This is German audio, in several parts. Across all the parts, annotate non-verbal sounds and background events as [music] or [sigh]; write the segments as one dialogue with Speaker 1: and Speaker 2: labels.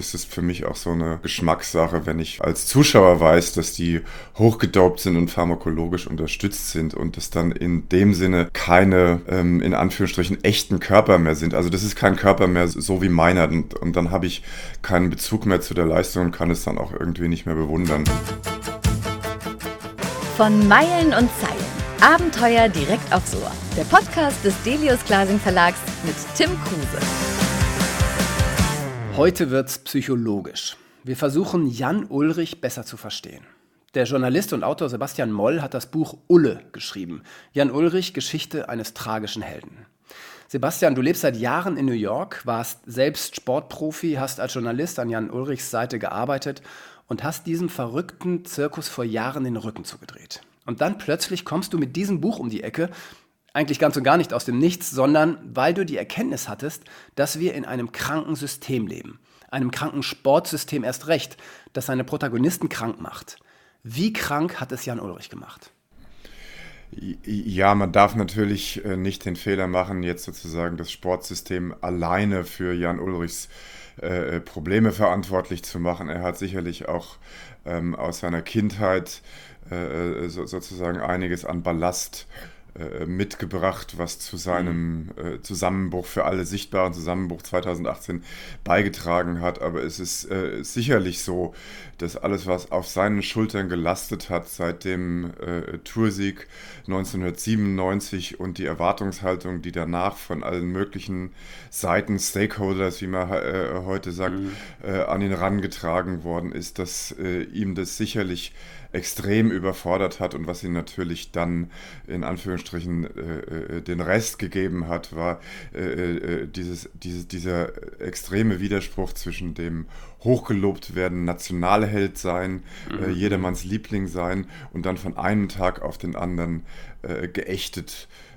Speaker 1: ist es für mich auch so eine Geschmackssache, wenn ich als Zuschauer weiß, dass die hochgedopt sind und pharmakologisch unterstützt sind und das dann in dem Sinne keine, ähm, in Anführungsstrichen, echten Körper mehr sind. Also das ist kein Körper mehr so wie meiner und, und dann habe ich keinen Bezug mehr zu der Leistung und kann es dann auch irgendwie nicht mehr bewundern.
Speaker 2: Von Meilen und Zeilen. Abenteuer direkt aufs Ohr. Der Podcast des Delius Glasing Verlags mit Tim Kruse.
Speaker 3: Heute wird's psychologisch. Wir versuchen Jan Ulrich besser zu verstehen. Der Journalist und Autor Sebastian Moll hat das Buch Ulle geschrieben. Jan Ulrich, Geschichte eines tragischen Helden. Sebastian, du lebst seit Jahren in New York, warst selbst Sportprofi, hast als Journalist an Jan Ulrichs Seite gearbeitet und hast diesem verrückten Zirkus vor Jahren den Rücken zugedreht. Und dann plötzlich kommst du mit diesem Buch um die Ecke, eigentlich ganz und gar nicht aus dem Nichts, sondern weil du die Erkenntnis hattest, dass wir in einem kranken System leben. Einem kranken Sportsystem erst recht, das seine Protagonisten krank macht. Wie krank hat es Jan Ulrich gemacht?
Speaker 1: Ja, man darf natürlich äh, nicht den Fehler machen, jetzt sozusagen das Sportsystem alleine für Jan Ulrichs äh, äh, Probleme verantwortlich zu machen. Er hat sicherlich auch ähm, aus seiner Kindheit so, sozusagen einiges an Ballast äh, mitgebracht, was zu seinem äh, Zusammenbruch für alle sichtbaren Zusammenbruch 2018 beigetragen hat. Aber es ist äh, sicherlich so, dass alles, was auf seinen Schultern gelastet hat seit dem äh, Toursieg 1997 und die Erwartungshaltung, die danach von allen möglichen Seiten, Stakeholders, wie man äh, heute sagt, mhm. Äh, an ihn herangetragen worden ist, dass ihm das sicherlich extrem überfordert hat und was ihn natürlich dann in Anführungsstrichen äh, äh den Rest gegeben hat, war äh, äh, dieses, dieses, dieser extreme Widerspruch zwischen dem hochgelobt werden, Nationalheld sein, äh, mhm. jedermanns Liebling sein und dann von einem Tag auf den anderen äh, geächtet äh,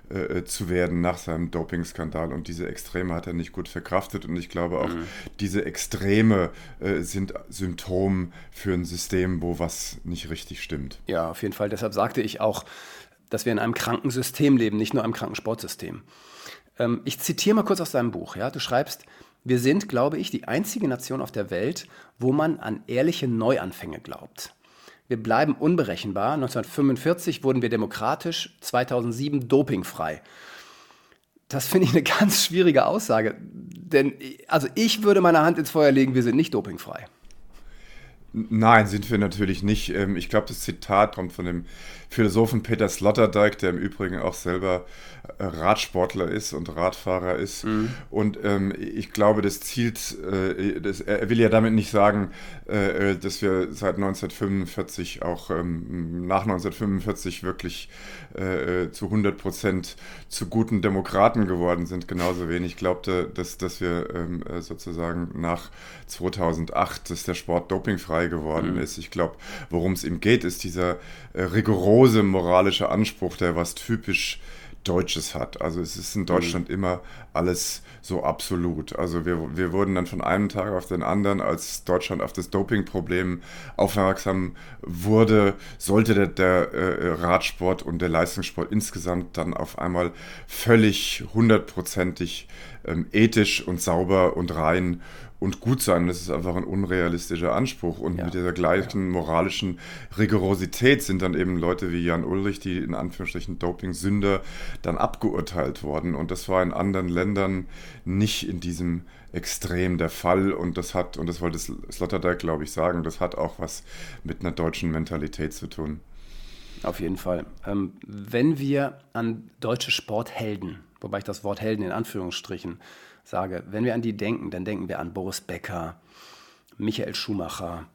Speaker 1: zu werden nach seinem Dopingskandal. Und diese Extreme hat er nicht gut verkraftet. Und ich glaube auch, mhm. diese Extreme äh, sind Symptom für ein System, wo was nicht richtig stimmt.
Speaker 3: Ja, auf jeden Fall. Deshalb sagte ich auch, dass wir in einem kranken System leben, nicht nur einem kranken Sportsystem. Ähm, ich zitiere mal kurz aus deinem Buch. Ja? Du schreibst, wir sind, glaube ich, die einzige Nation auf der Welt, wo man an ehrliche Neuanfänge glaubt. Wir bleiben unberechenbar. 1945 wurden wir demokratisch, 2007 dopingfrei. Das finde ich eine [laughs] ganz schwierige Aussage. Denn also ich würde meine Hand ins Feuer legen, wir sind nicht dopingfrei.
Speaker 1: Nein, sind wir natürlich nicht. Ähm, ich glaube, das Zitat kommt von dem Philosophen Peter Sloterdijk, der im Übrigen auch selber äh, Radsportler ist und Radfahrer ist. Mhm. Und ähm, ich glaube, das zielt, äh, das, er will ja damit nicht sagen, äh, dass wir seit 1945 auch ähm, nach 1945 wirklich äh, zu 100 Prozent zu guten Demokraten geworden sind. Genauso wenig glaubte, dass, dass wir sozusagen nach 2008, dass der Sport dopingfrei geworden mhm. ist. Ich glaube, worum es ihm geht, ist dieser rigorose moralische Anspruch, der was typisch Deutsches hat. Also es ist in Deutschland mhm. immer alles so absolut. Also wir, wir wurden dann von einem Tag auf den anderen, als Deutschland auf das Dopingproblem aufmerksam wurde, sollte der, der äh, Radsport und der Leistungssport insgesamt dann auf einmal völlig hundertprozentig ähm, ethisch und sauber und rein und gut sein. Das ist einfach ein unrealistischer Anspruch. Und ja. mit dieser gleichen moralischen Rigorosität sind dann eben Leute wie Jan Ulrich, die in Anführungsstrichen Doping-Sünder, dann abgeurteilt worden. Und das war in anderen Ländern nicht in diesem Extrem der Fall. Und das hat, und das wollte Sloterdijk, glaube ich, sagen, das hat auch was mit einer deutschen Mentalität zu tun.
Speaker 3: Auf jeden Fall. Ähm, wenn wir an deutsche Sporthelden, wobei ich das Wort Helden in Anführungsstrichen sage, wenn wir an die denken, dann denken wir an Boris Becker, Michael Schumacher.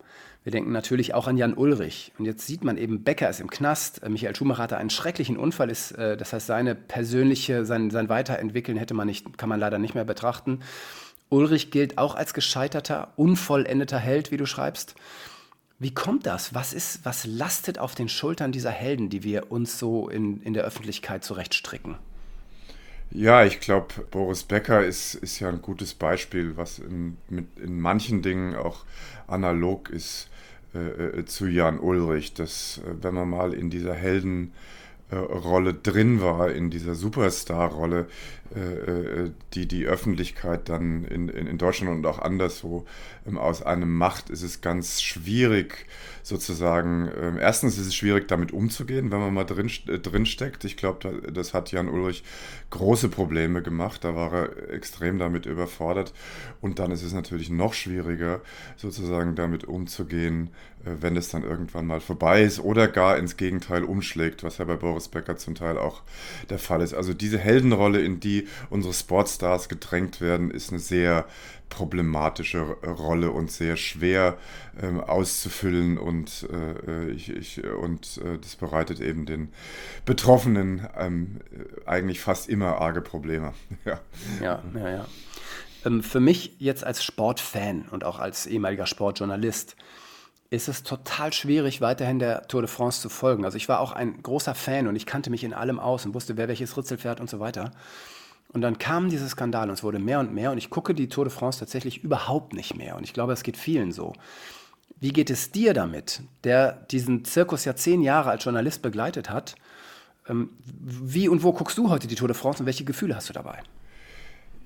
Speaker 3: Wir denken natürlich auch an Jan Ulrich. Und jetzt sieht man eben, Becker ist im Knast. Äh, Michael Schumacher hatte einen schrecklichen Unfall. Ist, äh, das heißt, seine persönliche, sein, sein Weiterentwickeln hätte man nicht, kann man leider nicht mehr betrachten. Ulrich gilt auch als gescheiterter, unvollendeter Held, wie du schreibst. Wie kommt das? Was, ist, was lastet auf den Schultern dieser Helden, die wir uns so in, in der Öffentlichkeit zurechtstricken?
Speaker 1: Ja, ich glaube, Boris Becker ist, ist ja ein gutes Beispiel, was in, mit, in manchen Dingen auch analog ist äh, äh zu Jan Ulrich. Dass, äh, wenn man mal in dieser Heldenrolle drin war, in dieser Superstar-Rolle, äh, äh, die die Öffentlichkeit dann in, in, in Deutschland und auch anderswo ähm, aus einem macht, ist es ganz schwierig, sozusagen, ähm, erstens ist es schwierig, damit umzugehen, wenn man mal drin, äh, drin steckt. Ich glaube, das hat Jan Ulrich große Probleme gemacht, da war er extrem damit überfordert. Und dann ist es natürlich noch schwieriger, sozusagen damit umzugehen, wenn es dann irgendwann mal vorbei ist oder gar ins Gegenteil umschlägt, was ja bei Boris Becker zum Teil auch der Fall ist. Also diese Heldenrolle, in die unsere Sportstars gedrängt werden, ist eine sehr problematische Rolle und sehr schwer ähm, auszufüllen und, äh, ich, ich, und äh, das bereitet eben den Betroffenen ähm, eigentlich fast immer arge Probleme. [laughs]
Speaker 3: ja, ja, ja. ja. Ähm, für mich jetzt als Sportfan und auch als ehemaliger Sportjournalist ist es total schwierig, weiterhin der Tour de France zu folgen. Also ich war auch ein großer Fan und ich kannte mich in allem aus und wusste, wer welches Ritzel fährt und so weiter. Und dann kam dieser Skandal und es wurde mehr und mehr und ich gucke die Tour de France tatsächlich überhaupt nicht mehr. Und ich glaube, es geht vielen so. Wie geht es dir damit, der diesen Zirkus ja zehn Jahre als Journalist begleitet hat? Ähm, wie und wo guckst du heute die Tour de France und welche Gefühle hast du dabei?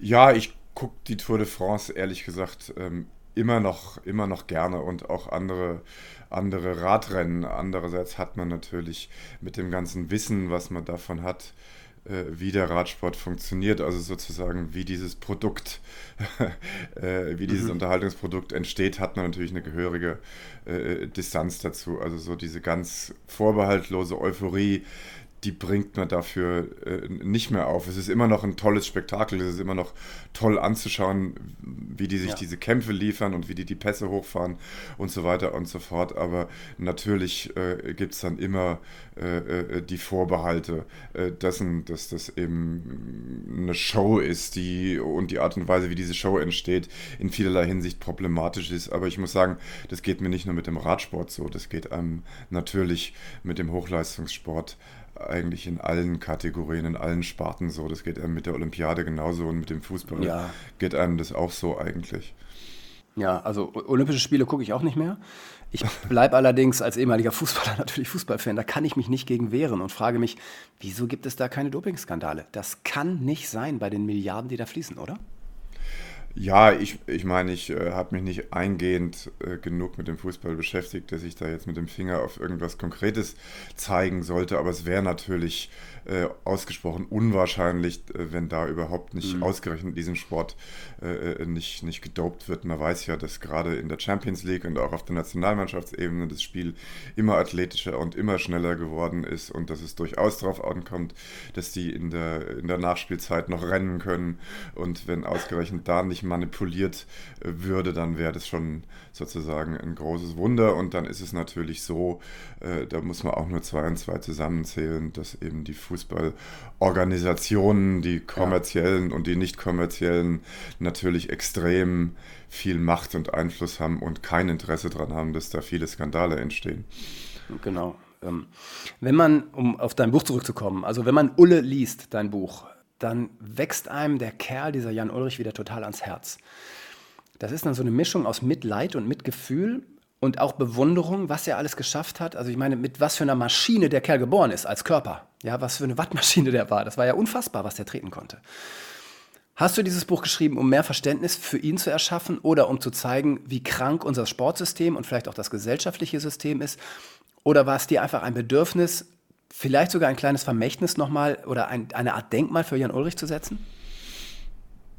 Speaker 1: Ja, ich gucke die Tour de France ehrlich gesagt ähm, immer noch, immer noch gerne und auch andere, andere Radrennen. Andererseits hat man natürlich mit dem ganzen Wissen, was man davon hat, wie der Radsport funktioniert, also sozusagen wie dieses Produkt, [laughs] äh, wie dieses mhm. Unterhaltungsprodukt entsteht, hat man natürlich eine gehörige äh, Distanz dazu. Also so diese ganz vorbehaltlose Euphorie, die bringt man dafür äh, nicht mehr auf. Es ist immer noch ein tolles Spektakel, es ist immer noch toll anzuschauen, wie die sich ja. diese Kämpfe liefern und wie die die Pässe hochfahren und so weiter und so fort. Aber natürlich äh, gibt es dann immer äh, äh, die Vorbehalte äh, dessen, dass das eben eine Show ist, die und die Art und Weise, wie diese Show entsteht, in vielerlei Hinsicht problematisch ist. Aber ich muss sagen, das geht mir nicht nur mit dem Radsport so, das geht einem natürlich mit dem Hochleistungssport eigentlich in allen Kategorien, in allen Sparten so. Das geht einem mit der Olympiade genauso und mit dem Fußball ja. geht einem das auch so eigentlich.
Speaker 3: Ja, also Olympische Spiele gucke ich auch nicht mehr. Ich bleibe allerdings als ehemaliger Fußballer [laughs] natürlich Fußballfan. Da kann ich mich nicht gegen wehren und frage mich, wieso gibt es da keine Dopingskandale? Das kann nicht sein bei den Milliarden, die da fließen, oder?
Speaker 1: Ja, ich, ich meine, ich äh, habe mich nicht eingehend äh, genug mit dem Fußball beschäftigt, dass ich da jetzt mit dem Finger auf irgendwas Konkretes zeigen sollte. Aber es wäre natürlich äh, ausgesprochen unwahrscheinlich, äh, wenn da überhaupt nicht mhm. ausgerechnet in diesem Sport äh, äh, nicht, nicht gedopt wird. Man weiß ja, dass gerade in der Champions League und auch auf der Nationalmannschaftsebene das Spiel immer athletischer und immer schneller geworden ist und dass es durchaus darauf ankommt, dass die in der, in der Nachspielzeit noch rennen können. Und wenn ausgerechnet da nicht manipuliert äh, würde, dann wäre das schon sozusagen ein großes Wunder. Und dann ist es natürlich so, äh, da muss man auch nur zwei und zwei zusammenzählen, dass eben die Fußballorganisationen, die kommerziellen ja. und die nicht kommerziellen, natürlich extrem viel Macht und Einfluss haben und kein Interesse daran haben, dass da viele Skandale entstehen.
Speaker 3: Genau. Ähm, wenn man, um auf dein Buch zurückzukommen, also wenn man Ulle liest, dein Buch, dann wächst einem der Kerl, dieser Jan Ulrich, wieder total ans Herz. Das ist dann so eine Mischung aus Mitleid und Mitgefühl und auch Bewunderung, was er alles geschafft hat. Also ich meine, mit was für einer Maschine der Kerl geboren ist als Körper. Ja, was für eine Wattmaschine der war. Das war ja unfassbar, was der treten konnte. Hast du dieses Buch geschrieben, um mehr Verständnis für ihn zu erschaffen oder um zu zeigen, wie krank unser Sportsystem und vielleicht auch das gesellschaftliche System ist? Oder war es dir einfach ein Bedürfnis, vielleicht sogar ein kleines Vermächtnis nochmal oder ein, eine Art Denkmal für Jan Ulrich zu setzen?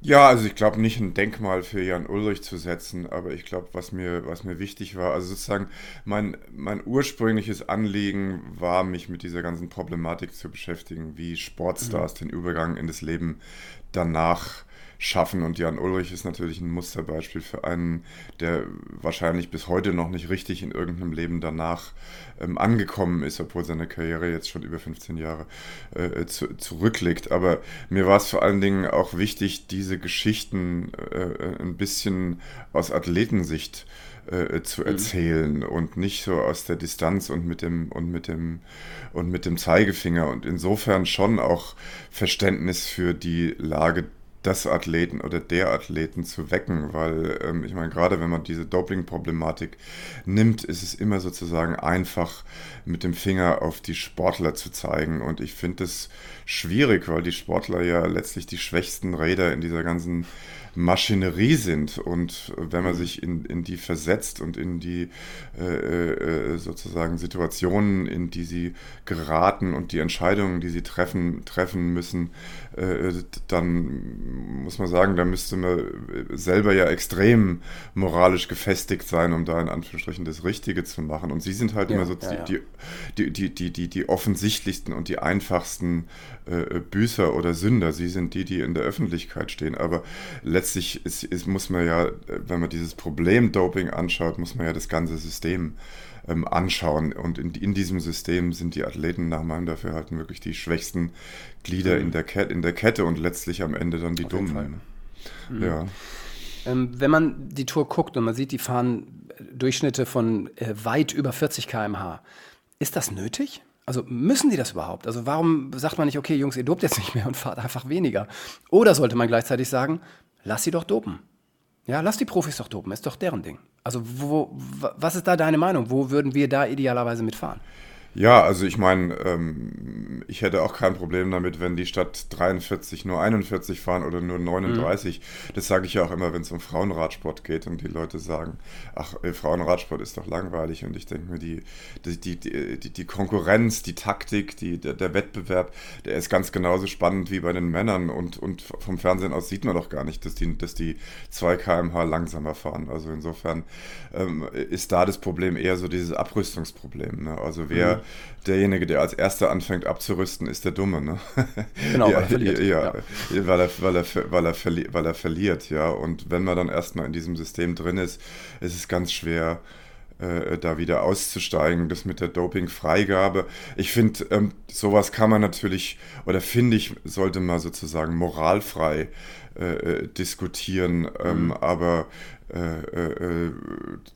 Speaker 1: Ja, also ich glaube nicht ein Denkmal für Jan Ulrich zu setzen, aber ich glaube, was mir, was mir wichtig war, also sozusagen mein, mein ursprüngliches Anliegen war, mich mit dieser ganzen Problematik zu beschäftigen, wie Sportstars mhm. den Übergang in das Leben danach schaffen. Und Jan Ulrich ist natürlich ein Musterbeispiel für einen, der wahrscheinlich bis heute noch nicht richtig in irgendeinem Leben danach ähm, angekommen ist, obwohl seine Karriere jetzt schon über 15 Jahre äh, zu, zurückliegt. Aber mir war es vor allen Dingen auch wichtig, diese Geschichten äh, ein bisschen aus Athletensicht äh, zu mhm. erzählen mhm. und nicht so aus der Distanz und mit dem und mit dem und mit dem Zeigefinger und insofern schon auch Verständnis für die Lage des Athleten oder der Athleten zu wecken, weil ähm, ich meine, gerade wenn man diese Doping-Problematik nimmt, ist es immer sozusagen einfach mit dem Finger auf die Sportler zu zeigen. Und ich finde es schwierig, weil die Sportler ja letztlich die schwächsten Räder in dieser ganzen Maschinerie sind. Und wenn man sich in, in die versetzt und in die äh, äh, sozusagen Situationen, in die sie geraten und die Entscheidungen, die sie treffen, treffen müssen, äh, dann muss man sagen, da müsste man selber ja extrem moralisch gefestigt sein, um da in Anführungsstrichen das Richtige zu machen. Und sie sind halt ja, immer so ja, die, ja. Die, die, die, die, die offensichtlichsten und die einfachsten äh, Büßer oder Sünder. Sie sind die, die in der Öffentlichkeit stehen. Aber letztlich ist, ist, muss man ja, wenn man dieses Problem Doping anschaut, muss man ja das ganze System ähm, anschauen. Und in, in, diesem System sind die Athleten nach meinem Dafürhalten wirklich die schwächsten Glieder mhm. in, der Kette, in der Kette und letztlich am Ende dann die Auf Dummen.
Speaker 3: Mhm. Ja. Ähm, wenn man die Tour guckt und man sieht, die fahren Durchschnitte von äh, weit über 40 km/h, ist das nötig? Also müssen die das überhaupt? Also warum sagt man nicht, okay, Jungs, ihr dopt jetzt nicht mehr und fahrt einfach weniger? Oder sollte man gleichzeitig sagen, lass sie doch dopen. Ja, lass die Profis doch dopen, ist doch deren Ding. Also wo, was ist da deine Meinung? Wo würden wir da idealerweise mitfahren?
Speaker 1: Ja, also ich meine, ähm, ich hätte auch kein Problem damit, wenn die statt 43 nur 41 fahren oder nur 39. Mhm. Das sage ich ja auch immer, wenn es um Frauenradsport geht und die Leute sagen, ach, äh, Frauenradsport ist doch langweilig. Und ich denke mir, die, die, die, die, die Konkurrenz, die Taktik, die, der, der, Wettbewerb, der ist ganz genauso spannend wie bei den Männern. Und, und vom Fernsehen aus sieht man doch gar nicht, dass die, dass die 2 km/h langsamer fahren. Also insofern ähm, ist da das Problem eher so dieses Abrüstungsproblem. Ne? Also wer... Mhm derjenige, der als erster anfängt abzurüsten, ist der Dumme. Ne? [laughs] Genau, ja, weil er verliert. Ja, ja. Weil, er, weil, er, weil, er verli weil er verliert, ja. Und wenn man dann erstmal in diesem System drin ist, ist es ganz schwer, äh, da wieder auszusteigen. Das mit der Dopingfreigabe. Ich finde, ähm, sowas kann man natürlich, oder finde ich, sollte man sozusagen moralfrei äh, äh diskutieren. Ähm, mhm. Aber äh, äh,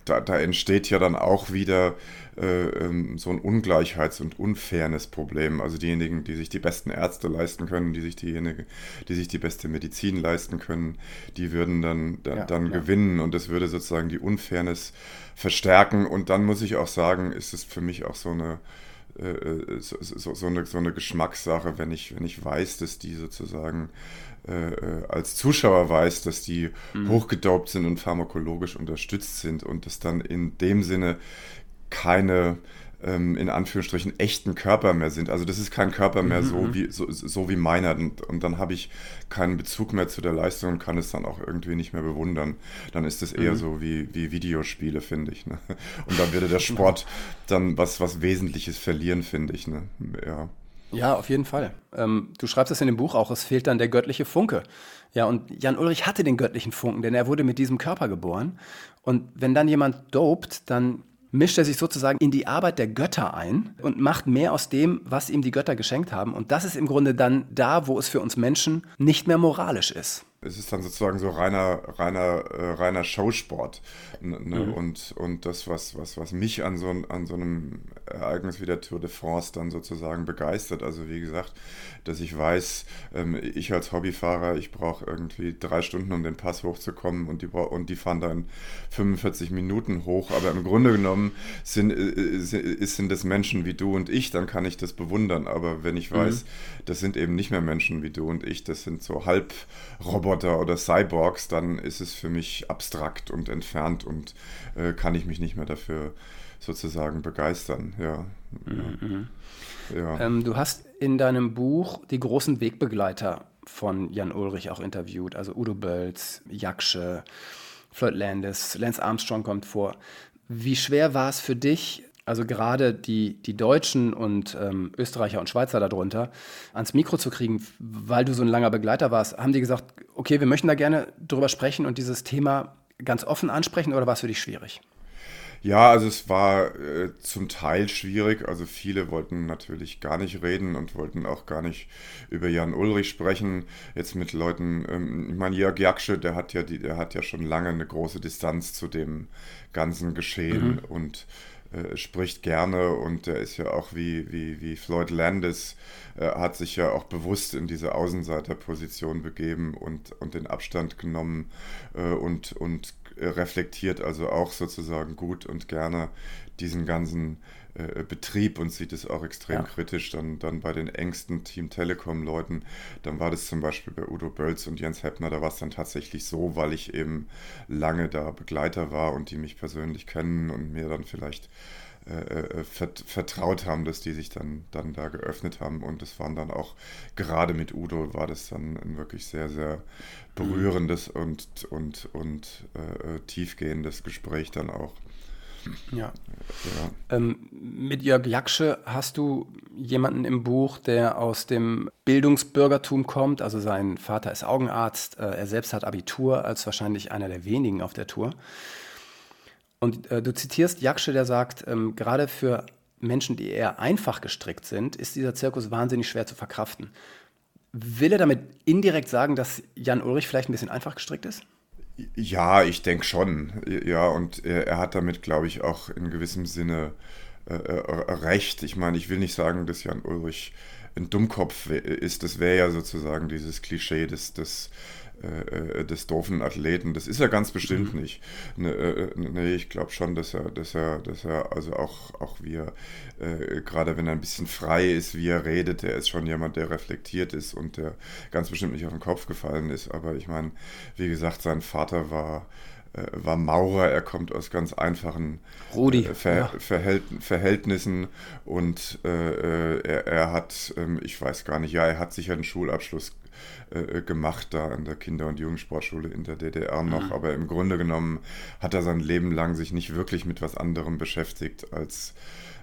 Speaker 1: da, da, entsteht ja dann auch wieder äh, ähm, so ein Ungleichheits- und Unfairness-Problem. Also diejenigen, die sich die besten Ärzte leisten können, die sich diejenigen, die sich die beste Medizin leisten können, die würden dann, da, ja, dann ja. gewinnen und das würde sozusagen die Unfairness verstärken. Und dann muss ich auch sagen, ist es für mich auch so eine äh, so, so, so, eine, so eine Geschmackssache, wenn ich, wenn ich weiß, dass die sozusagen äh, äh, als Zuschauer weiß, dass die mhm. hochgedopt sind und pharmakologisch unterstützt sind und dass dann in dem Sinne keine ähm, in Anführungsstrichen echten Körper mehr sind. Also das ist kein Körper mehr mhm. so, mhm. wie, so, so wie meiner. Und, und dann habe ich keinen Bezug mehr zu der Leistung und kann es dann auch irgendwie nicht mehr bewundern. Dann ist es eher mhm. so wie, wie Videospiele, finde ich. Ne? Und dann würde der Sport [laughs] dann was, was Wesentliches verlieren, finde ich. Ne? Ja.
Speaker 3: Ja, auf jeden Fall. Ähm, du schreibst es in dem Buch auch, es fehlt dann der göttliche Funke. Ja, und Jan Ulrich hatte den göttlichen Funken, denn er wurde mit diesem Körper geboren. Und wenn dann jemand dopt, dann mischt er sich sozusagen in die Arbeit der Götter ein und macht mehr aus dem, was ihm die Götter geschenkt haben. Und das ist im Grunde dann da, wo es für uns Menschen nicht mehr moralisch ist
Speaker 1: es ist dann sozusagen so reiner, reiner, äh, reiner Showsport. Ne? Mhm. Und, und das, was, was, was mich an so, an so einem Ereignis wie der Tour de France dann sozusagen begeistert. Also wie gesagt, dass ich weiß, ähm, ich als Hobbyfahrer, ich brauche irgendwie drei Stunden, um den Pass hochzukommen und die, und die fahren dann 45 Minuten hoch. Aber im Grunde genommen sind, äh, sind das Menschen wie du und ich, dann kann ich das bewundern. Aber wenn ich mhm. weiß, mhm. das sind eben nicht mehr Menschen wie du und ich, das sind so Halbroboter, Roboter oder Cyborgs, dann ist es für mich abstrakt und entfernt und äh, kann ich mich nicht mehr dafür sozusagen begeistern. Ja. Mhm.
Speaker 3: ja. Ähm, du hast in deinem Buch die großen Wegbegleiter von Jan Ulrich auch interviewt, also Udo Bölz, Jaksche, Floyd Landis, Lance Armstrong kommt vor. Wie schwer war es für dich, also gerade die, die Deutschen und ähm, Österreicher und Schweizer darunter, ans Mikro zu kriegen, weil du so ein langer Begleiter warst, haben die gesagt, okay, wir möchten da gerne drüber sprechen und dieses Thema ganz offen ansprechen oder war es für dich schwierig?
Speaker 1: Ja, also es war äh, zum Teil schwierig. Also viele wollten natürlich gar nicht reden und wollten auch gar nicht über Jan Ulrich sprechen. Jetzt mit Leuten, ähm, ich meine, Jörg Jaksche, der hat ja die, der hat ja schon lange eine große Distanz zu dem ganzen Geschehen mhm. und äh, spricht gerne und der ist ja auch wie, wie, wie Floyd Landis, äh, hat sich ja auch bewusst in diese Außenseiterposition begeben und, und den Abstand genommen äh, und, und reflektiert also auch sozusagen gut und gerne diesen ganzen äh, Betrieb und sieht es auch extrem ja. kritisch. Dann, dann bei den engsten Team Telekom-Leuten, dann war das zum Beispiel bei Udo Bölz und Jens Heppner, da war es dann tatsächlich so, weil ich eben lange da Begleiter war und die mich persönlich kennen und mir dann vielleicht äh, äh vertraut haben, dass die sich dann, dann da geöffnet haben. Und es waren dann auch, gerade mit Udo war das dann ein wirklich sehr, sehr berührendes und, und, und äh, tiefgehendes Gespräch dann auch.
Speaker 3: Ja. ja. Ähm, mit Jörg Jaksche hast du jemanden im Buch, der aus dem Bildungsbürgertum kommt. Also sein Vater ist Augenarzt, äh, er selbst hat Abitur als wahrscheinlich einer der wenigen auf der Tour. Und äh, du zitierst Jaksche, der sagt, ähm, gerade für Menschen, die eher einfach gestrickt sind, ist dieser Zirkus wahnsinnig schwer zu verkraften. Will er damit indirekt sagen, dass Jan Ulrich vielleicht ein bisschen einfach gestrickt ist?
Speaker 1: Ja, ich denke schon. Ja, und er, hat damit, glaube ich, auch in gewissem Sinne äh, äh, recht. Ich meine, ich will nicht sagen, dass Jan Ulrich ein Dummkopf ist. Das wäre ja sozusagen dieses Klischee des, des äh, äh, des doofen Athleten. Das ist er ganz bestimmt mhm. nicht. Ne, äh, nee, ich glaube schon, dass er, dass er, dass er, also auch, auch wie er, äh, gerade wenn er ein bisschen frei ist, wie er redet, er ist schon jemand, der reflektiert ist und der ganz bestimmt nicht auf den Kopf gefallen ist. Aber ich meine, wie gesagt, sein Vater war war Maurer, er kommt aus ganz einfachen äh, Ver ja. Verhält Verhältnissen und äh, er, er, hat, ähm, ich weiß gar nicht, ja, er hat sicher einen Schulabschluss äh, gemacht da an der Kinder- und Jugendsportschule in der DDR noch. Mhm. Aber im Grunde genommen hat er sein Leben lang sich nicht wirklich mit was anderem beschäftigt als äh,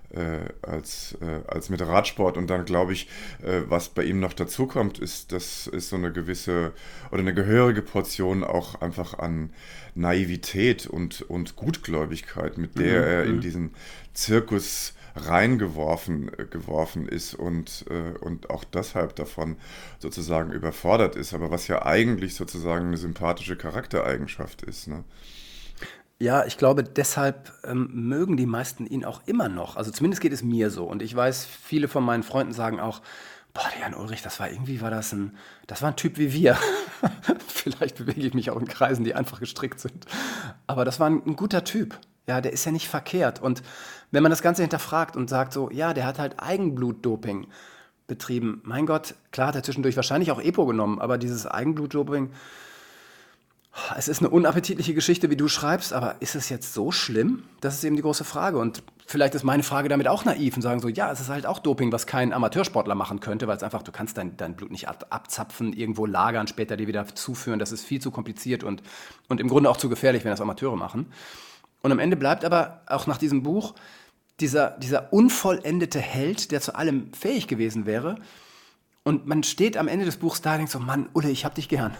Speaker 1: als, äh, als mit Radsport. Und dann glaube ich, äh, was bei ihm noch dazu kommt, ist, das ist so eine gewisse oder eine gehörige Portion auch einfach an Naivität und, und Gutgläubigkeit, mit der mhm. er in mhm. diesen Zirkus reingeworfen äh, geworfen ist und, äh, und auch deshalb davon sozusagen überfordert ist, aber was ja eigentlich sozusagen eine sympathische Charaktereigenschaft ist. Ne?
Speaker 3: Ja, ich glaube, deshalb ähm, mögen die meisten ihn auch immer noch. Also zumindest geht es mir so. Und ich weiß, viele von meinen Freunden sagen auch, boah, der Jan Ulrich, das war irgendwie, war das ein, das war ein Typ wie wir. [laughs] Vielleicht bewege ich mich auch in Kreisen, die einfach gestrickt sind. Aber das war ein, ein guter Typ. Ja, der ist ja nicht verkehrt. Und wenn man das Ganze hinterfragt und sagt so, ja, der hat halt Eigenblutdoping betrieben. Mein Gott, klar hat er zwischendurch wahrscheinlich auch Epo genommen, aber dieses Eigenblutdoping, es ist eine unappetitliche Geschichte, wie du schreibst, aber ist es jetzt so schlimm? Das ist eben die große Frage. Und vielleicht ist meine Frage damit auch naiv und sagen so, ja, es ist halt auch Doping, was kein Amateursportler machen könnte, weil es einfach, du kannst dein, dein Blut nicht ab, abzapfen, irgendwo lagern, später dir wieder zuführen. Das ist viel zu kompliziert und, und im Grunde auch zu gefährlich, wenn das Amateure machen. Und am Ende bleibt aber auch nach diesem Buch dieser, dieser unvollendete Held, der zu allem fähig gewesen wäre. Und man steht am Ende des Buchs da und denkt so, Mann, Ulle, ich hab dich gern.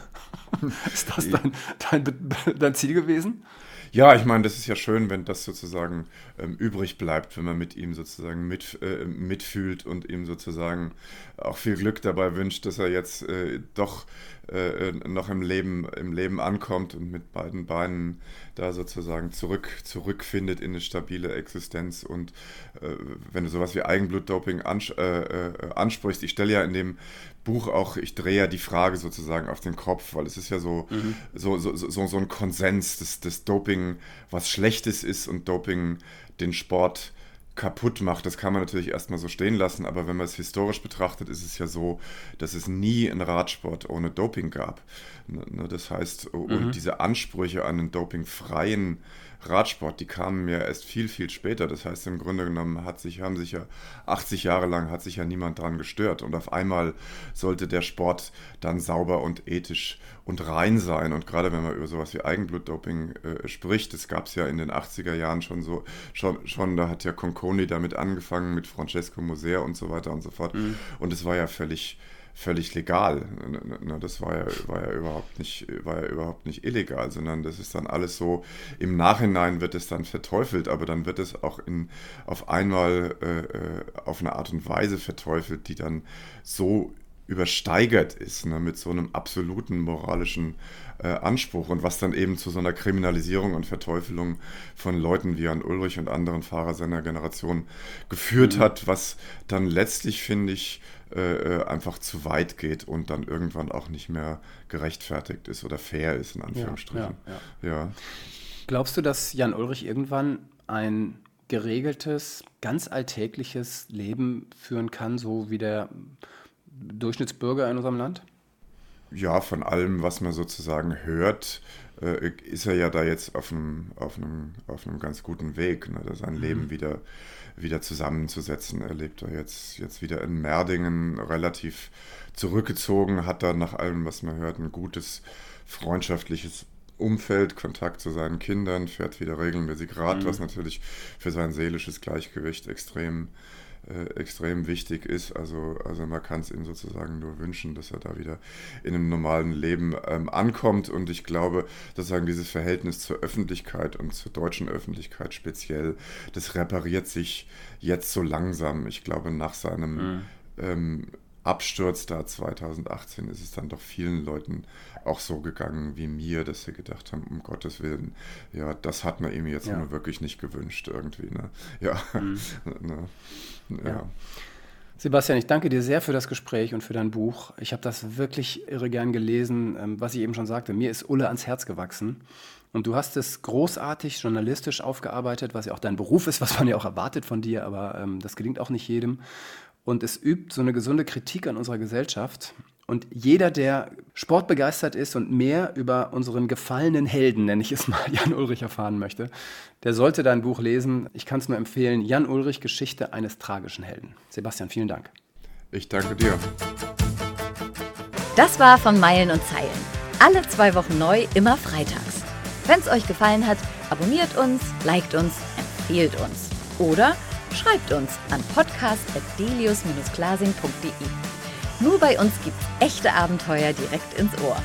Speaker 3: [laughs] ist das dein, dein, [laughs] dein Ziel gewesen?
Speaker 1: Ja, ich meine, das ist ja schön, wenn das sozusagen ähm, übrig bleibt, wenn man mit ihm sozusagen mit, äh, mitfühlt und ihm sozusagen auch viel Glück dabei wünscht, dass er jetzt äh, doch äh, noch im Leben, im Leben ankommt und mit beiden Beinen da sozusagen zurück, zurückfindet in eine stabile Existenz. Und äh, wenn du sowas wie Eigenblutdoping ans äh, äh, ansprichst, ich stelle ja in dem Buch auch, ich drehe ja die Frage sozusagen auf den Kopf, weil es ist ja so, mhm. so, so, so, so ein Konsens, dass das Doping was Schlechtes ist und Doping den Sport kaputt macht. Das kann man natürlich erstmal so stehen lassen, aber wenn man es historisch betrachtet, ist es ja so, dass es nie einen Radsport ohne Doping gab. Ne, ne, das heißt, und mhm. diese Ansprüche an einen dopingfreien Radsport, die kamen ja erst viel, viel später. Das heißt, im Grunde genommen hat sich, haben sich ja 80 Jahre lang hat sich ja niemand dran gestört. Und auf einmal sollte der Sport dann sauber und ethisch und rein sein. Und gerade wenn man über sowas wie Eigenblutdoping äh, spricht, das gab es ja in den 80er Jahren schon so, schon, schon, da hat ja Conconi damit angefangen, mit Francesco Moser und so weiter und so fort. Mhm. Und es war ja völlig völlig legal. Das war ja, war ja überhaupt nicht, war ja überhaupt nicht illegal, sondern das ist dann alles so, im Nachhinein wird es dann verteufelt, aber dann wird es auch in, auf einmal äh, äh auf eine Art und Weise verteufelt, die dann so übersteigert ist, ne, mit so einem absoluten moralischen äh, Anspruch und was dann eben zu so einer Kriminalisierung und Verteufelung von Leuten wie Jan Ulrich und anderen Fahrer seiner Generation geführt mhm. hat, was dann letztlich, finde ich, äh, äh, einfach zu weit geht und dann irgendwann auch nicht mehr gerechtfertigt ist oder fair ist, in Anführungsstrichen. Ja, ja, ja.
Speaker 3: Glaubst du, dass Jan Ulrich irgendwann ein geregeltes, ganz alltägliches Leben führen kann, so wie der Durchschnittsbürger in unserem Land?
Speaker 1: Ja, von allem, was man sozusagen hört, äh, ist er ja da jetzt auf einem, auf einem, auf einem ganz guten Weg, ne, sein mhm. Leben wieder, wieder zusammenzusetzen. Er lebt da jetzt, jetzt wieder in Merdingen relativ zurückgezogen, hat da nach allem, was man hört, ein gutes freundschaftliches Umfeld, Kontakt zu seinen Kindern, fährt wieder regelmäßig Rad, mhm. was natürlich für sein seelisches Gleichgewicht extrem, äh, extrem wichtig ist. Also, also man kann es ihm sozusagen nur wünschen, dass er da wieder in einem normalen Leben ähm, ankommt. Und ich glaube, sozusagen dieses Verhältnis zur Öffentlichkeit und zur deutschen Öffentlichkeit speziell, das repariert sich jetzt so langsam. Ich glaube, nach seinem mhm. ähm, Absturz da 2018 ist es dann doch vielen Leuten auch so gegangen wie mir, dass sie gedacht haben, um Gottes Willen, ja, das hat man ihm jetzt ja. nur wirklich nicht gewünscht irgendwie. Ne? Ja. Mhm. [laughs]
Speaker 3: ne? ja. ja. Sebastian, ich danke dir sehr für das Gespräch und für dein Buch. Ich habe das wirklich irre gern gelesen, ähm, was ich eben schon sagte. Mir ist Ulle ans Herz gewachsen. Und du hast es großartig journalistisch aufgearbeitet, was ja auch dein Beruf ist, was man ja auch erwartet von dir, aber ähm, das gelingt auch nicht jedem. Und es übt so eine gesunde Kritik an unserer Gesellschaft. Und jeder, der sportbegeistert ist und mehr über unseren gefallenen Helden, nenne ich es mal, [laughs] Jan Ulrich erfahren möchte, der sollte dein Buch lesen. Ich kann es nur empfehlen. Jan Ulrich, Geschichte eines tragischen Helden. Sebastian, vielen Dank.
Speaker 1: Ich danke dir.
Speaker 2: Das war von Meilen und Zeilen. Alle zwei Wochen neu, immer freitags. Wenn es euch gefallen hat, abonniert uns, liked uns, empfehlt uns. Oder Schreibt uns an podcast.delius-glasing.de. Nur bei uns gibt's echte Abenteuer direkt ins Ohr.